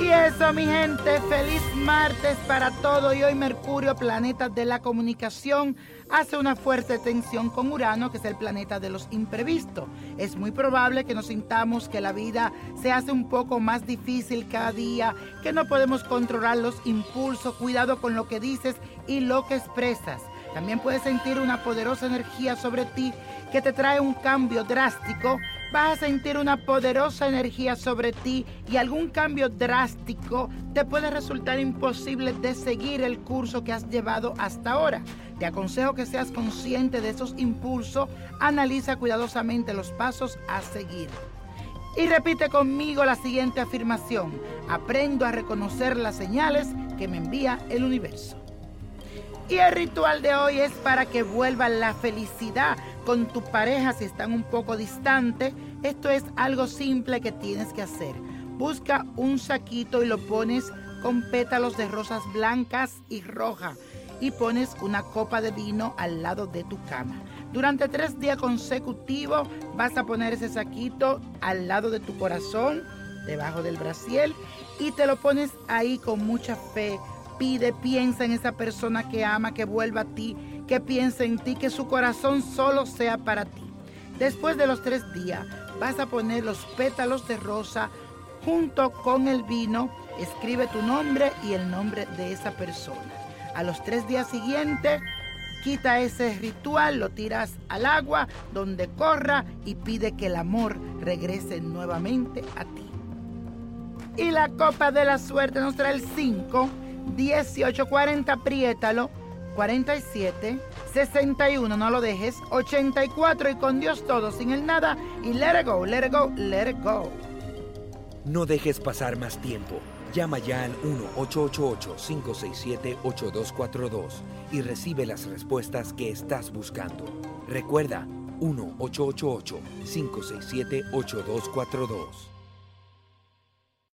Eso, mi gente, feliz martes para todo. Y hoy Mercurio, planeta de la comunicación, hace una fuerte tensión con Urano, que es el planeta de los imprevistos. Es muy probable que nos sintamos que la vida se hace un poco más difícil cada día, que no podemos controlar los impulsos. Cuidado con lo que dices y lo que expresas. También puedes sentir una poderosa energía sobre ti que te trae un cambio drástico. Vas a sentir una poderosa energía sobre ti y algún cambio drástico te puede resultar imposible de seguir el curso que has llevado hasta ahora. Te aconsejo que seas consciente de esos impulsos, analiza cuidadosamente los pasos a seguir. Y repite conmigo la siguiente afirmación. Aprendo a reconocer las señales que me envía el universo. Y el ritual de hoy es para que vuelva la felicidad con tu pareja si están un poco distantes. Esto es algo simple que tienes que hacer. Busca un saquito y lo pones con pétalos de rosas blancas y rojas y pones una copa de vino al lado de tu cama. Durante tres días consecutivos vas a poner ese saquito al lado de tu corazón, debajo del brasiel, y te lo pones ahí con mucha fe, pide, piensa en esa persona que ama, que vuelva a ti, que piensa en ti, que su corazón solo sea para ti. Después de los tres días, vas a poner los pétalos de rosa junto con el vino, escribe tu nombre y el nombre de esa persona. A los tres días siguientes, quita ese ritual, lo tiras al agua donde corra y pide que el amor regrese nuevamente a ti. Y la copa de la suerte nos trae el 5, 18, 40, apriétalo. 47, 61, no lo dejes. 84 y con Dios todo, sin el nada. Y let it go, let it go, let it go. No dejes pasar más tiempo. Llama ya al 1-888-567-8242 y recibe las respuestas que estás buscando. Recuerda, 1-888-567-8242.